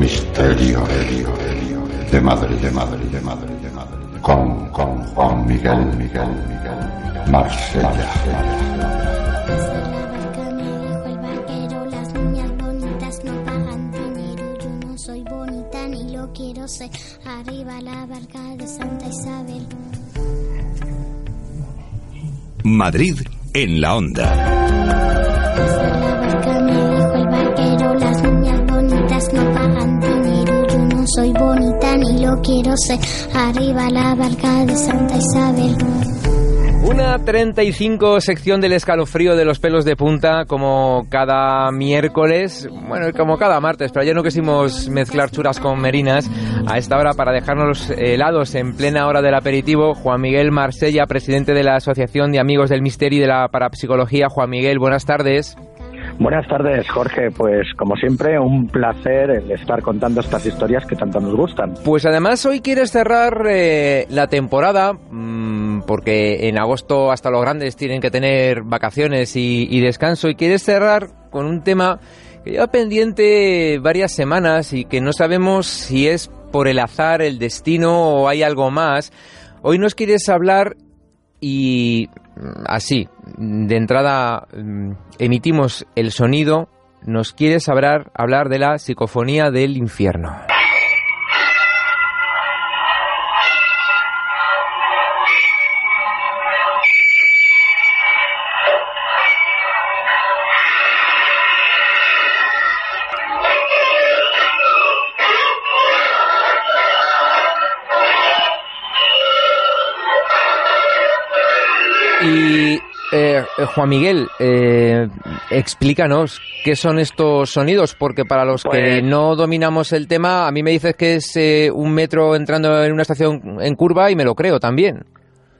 Misterio de Madrid, de Madrid, de Madrid, de Madrid. Con, con Juan Miguel, Miguel, Miguel, Marsella. el vaquero, las niñas bonitas no pagan dinero. Yo no soy bonita ni lo quiero ser. Arriba la barca de Santa Isabel. Madrid en la onda. Soy bonita ni lo quiero ser. Arriba la barca de Santa Isabel. Una 35 sección del escalofrío de los pelos de punta, como cada miércoles, bueno, como cada martes, pero ayer no quisimos mezclar churas con merinas. A esta hora, para dejarnos helados en plena hora del aperitivo, Juan Miguel Marsella, presidente de la Asociación de Amigos del Misterio y de la Parapsicología. Juan Miguel, buenas tardes. Buenas tardes, Jorge. Pues como siempre, un placer estar contando estas historias que tanto nos gustan. Pues además hoy quieres cerrar eh, la temporada, mmm, porque en agosto hasta los grandes tienen que tener vacaciones y, y descanso, y quieres cerrar con un tema que lleva pendiente varias semanas y que no sabemos si es por el azar, el destino o hay algo más. Hoy nos quieres hablar y mm, así, de entrada mm, emitimos el sonido, nos quieres hablar, hablar de la psicofonía del infierno. Eh, Juan Miguel, eh, explícanos qué son estos sonidos, porque para los que Pues- no dominamos el tema, a mí me dices que es eh, un metro entrando en una estación en curva y me lo creo también.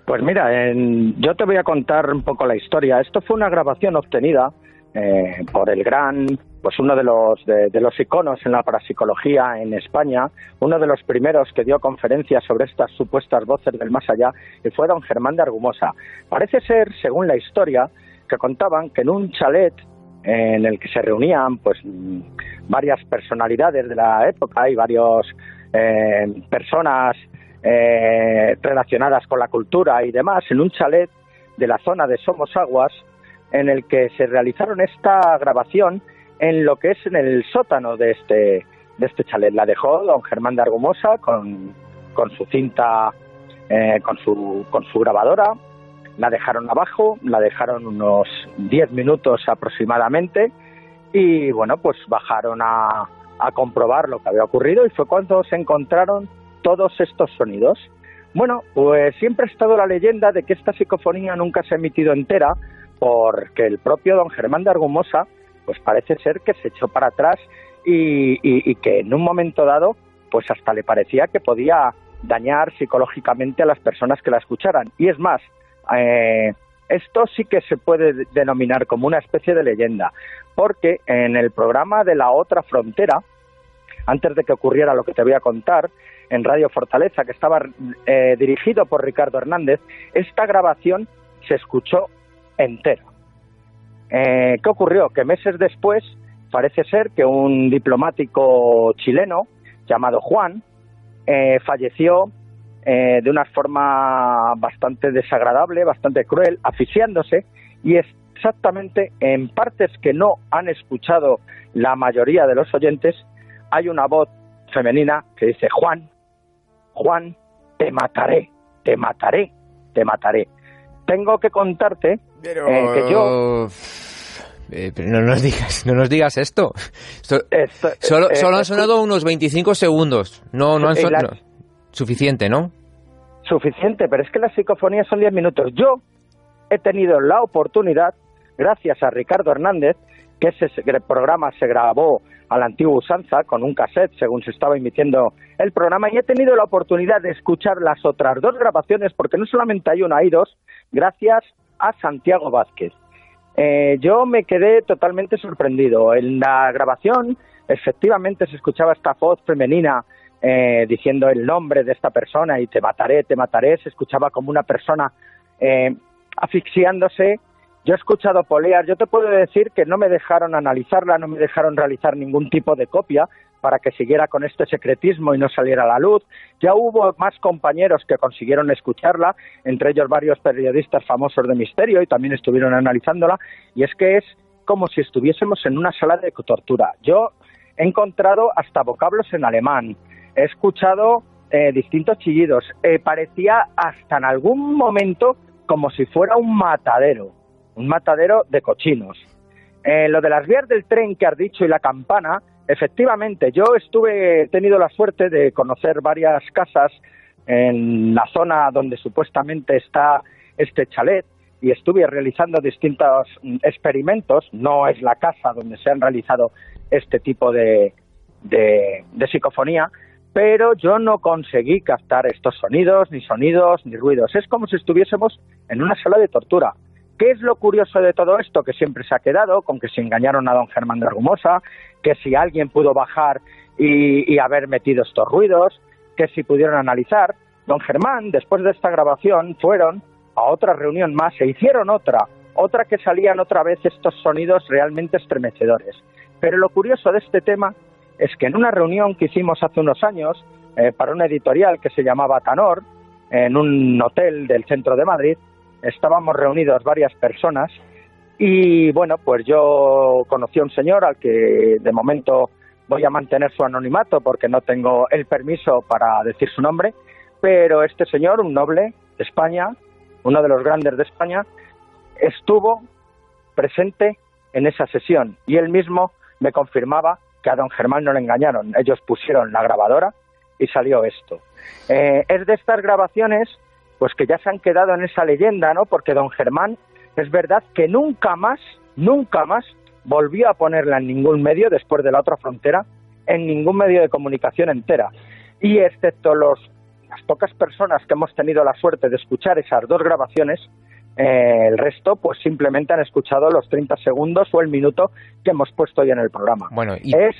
Pues mira, en- yo te voy a contar un poco la historia. Esto fue una grabación obtenida eh, por el gran, pues uno de los de, los iconos en la parapsicología en España, uno de los primeros que dio conferencias sobre estas supuestas voces del más allá, y fue don Germán de Argumosa. Parece ser, según la historia, que contaban que en un chalet en el que se reunían, pues varias personalidades de la época y varios eh, personas eh, relacionadas con la cultura y demás, en un chalet de la zona de Somos Aguas, en el que se realizaron esta grabación en lo que es en el sótano de este, de este chalet. La dejó don Germán de Argumosa con, con su cinta, eh, con, su, con su grabadora, la dejaron abajo, la dejaron unos 10 minutos aproximadamente y bueno, pues bajaron a, a comprobar lo que había ocurrido y fue cuando se encontraron todos estos sonidos. Bueno, pues siempre ha estado la leyenda de que esta psicofonía nunca se ha emitido entera porque el propio don Germán de Argumosa pues parece ser que se echó para atrás y, que en un momento dado pues hasta le parecía que podía dañar psicológicamente a las personas que la escucharan. Y es más, eh, esto sí que se puede de- denominar como una especie de leyenda, porque en el programa de la otra frontera, antes de que ocurriera lo que te voy a contar, en Radio Fortaleza, que estaba eh, dirigido por Ricardo Hernández, esta grabación se escuchó entera. Eh, ¿Qué ocurrió? Que meses después parece ser que un diplomático chileno llamado Juan eh, falleció eh, de una forma bastante desagradable, bastante cruel, asfixiándose y exactamente en partes que no han escuchado la mayoría de los oyentes hay una voz femenina que dice Juan, Juan, te mataré, te mataré, te mataré. Tengo que contarte Pero eh, que yo Eh, pero no nos digas, no nos digas esto. Solo, eh, solo han sonado unos 25 segundos. No, no han sonado. la- Suficiente, ¿no? suficiente, pero es que las psicofonías son 10 minutos. Yo he tenido la oportunidad, gracias a Ricardo Hernández, que ese se- programa se grabó a la antigua usanza con un cassette según se estaba emitiendo el programa y he tenido la oportunidad de escuchar las otras dos grabaciones porque no solamente hay una, hay dos, gracias a Santiago Vázquez. Eh, yo me quedé totalmente sorprendido. En la grabación, efectivamente, se escuchaba esta voz femenina eh, diciendo el nombre de esta persona y te mataré, te mataré. Se escuchaba como una persona eh, asfixiándose. Yo he escuchado poleas. Yo te puedo decir que no me dejaron analizarla, no me dejaron realizar ningún tipo de copia, para que siguiera con este secretismo y no saliera a la luz. Ya hubo más compañeros que consiguieron escucharla, entre ellos varios periodistas famosos de misterio y también estuvieron analizándola, y es que es como si estuviésemos en una sala de tortura. Yo he encontrado hasta vocablos en alemán, he escuchado eh, distintos chillidos, eh, parecía hasta en algún momento como si fuera un matadero, un matadero de cochinos. Eh, lo de las vías del tren que has dicho y la campana, efectivamente, yo estuve, he tenido la suerte de conocer varias casas en la zona donde supuestamente está este chalet y estuve realizando distintos mm, experimentos. No es la casa donde se han realizado este tipo de, de, de psicofonía, pero yo no conseguí captar estos sonidos, ni sonidos, ni ruidos. Es como si estuviésemos en una sala de tortura. ¿Qué es lo curioso de todo esto? Que siempre se ha quedado con que se engañaron a don Germán de Argumosa, que si alguien pudo bajar y, haber metido estos ruidos, que si pudieron analizar. Don Germán, después de esta grabación, fueron a otra reunión más e hicieron otra, otra que salían otra vez estos sonidos realmente estremecedores. Pero lo curioso de este tema es que en una reunión que hicimos hace unos años eh, para una editorial que se llamaba Tanor, en un hotel del centro de Madrid, estábamos reunidos varias personas y bueno, pues yo conocí a un señor al que de momento voy a mantener su anonimato porque no tengo el permiso para decir su nombre, pero este señor, un noble de España, uno de los grandes de España, estuvo presente en esa sesión y él mismo me confirmaba que a don Germán no le engañaron. Ellos pusieron la grabadora y salió esto. Eh, es de estas grabaciones pues que ya se han quedado en esa leyenda, ¿no? Porque don Germán es verdad que nunca más, nunca más volvió a ponerla en ningún medio después de la otra frontera, en ningún medio de comunicación entera. Y excepto los, las pocas personas que hemos tenido la suerte de escuchar esas dos grabaciones, eh, el resto pues simplemente han escuchado los 30 segundos o el minuto que hemos puesto hoy en el programa. Bueno, y... Es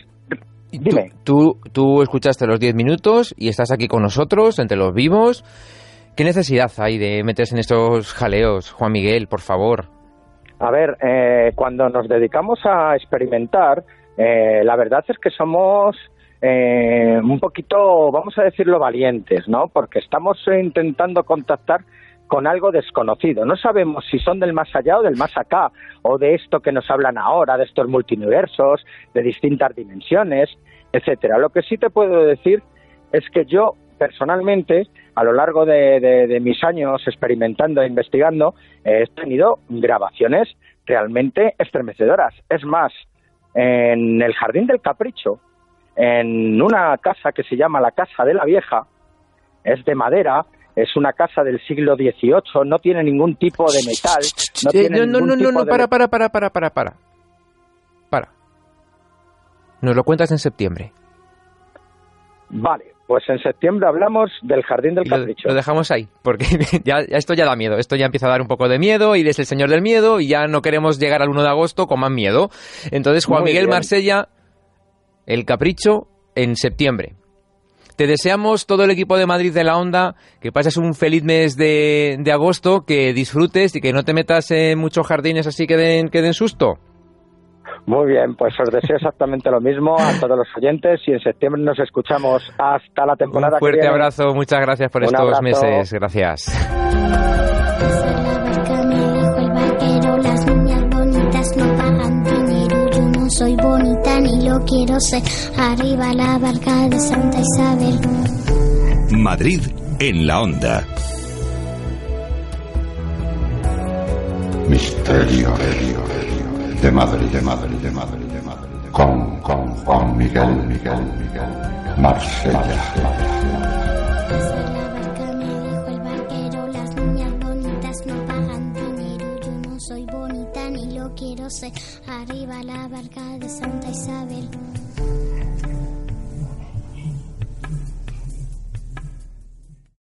Dime. Tú, tú, tú, escuchaste los 10 minutos y estás aquí con nosotros, entre los vivos. ¿Qué necesidad hay de meterse en estos jaleos, Juan Miguel, por favor? A ver, eh, cuando nos dedicamos a experimentar, eh, la verdad es que somos eh, un poquito, vamos a decirlo, valientes, ¿no? Porque estamos intentando contactar con algo desconocido. No sabemos si son del más allá o del más acá, o de esto que nos hablan ahora, de estos multiversos, de distintas dimensiones, etcétera. Lo que sí te puedo decir es que yo personalmente a lo largo de, mis años experimentando e investigando, he tenido grabaciones realmente estremecedoras. Es más, en el Jardín del Capricho, en una casa que se llama la Casa de la Vieja, es de madera, es una casa del siglo XVIII, no tiene ningún tipo de metal. No, eh, no, no, no, no, para, para, para, para, para, para. Para. Nos lo cuentas en septiembre. Vale, pues en septiembre hablamos del Jardín del Capricho. Lo, dejamos ahí, porque ya, esto ya da miedo. Esto ya empieza a dar un poco de miedo y es el señor del miedo y ya no queremos llegar al 1 de agosto con más miedo. Entonces, Juan Miguel Marsella, el Capricho en septiembre. Te deseamos todo el equipo de Madrid de la Onda que pases un feliz mes de, agosto, que disfrutes y que no te metas en muchos jardines así que den, que den susto. Muy bien, pues os deseo exactamente lo mismo a todos los oyentes y en septiembre nos escuchamos hasta la temporada. Un fuerte abrazo, muchas gracias por estos meses, gracias. soy bonita ni lo quiero ser. Arriba la barca de Santa Isabel. Madrid en la onda. Misterio de Madrid, de Madrid, de Madrid, de Madrid, con, con Juan Miguel, Miguel, Miguel, Marsella. Soy bonita ni lo quiero ser. Arriba la barca de Santa Isabel.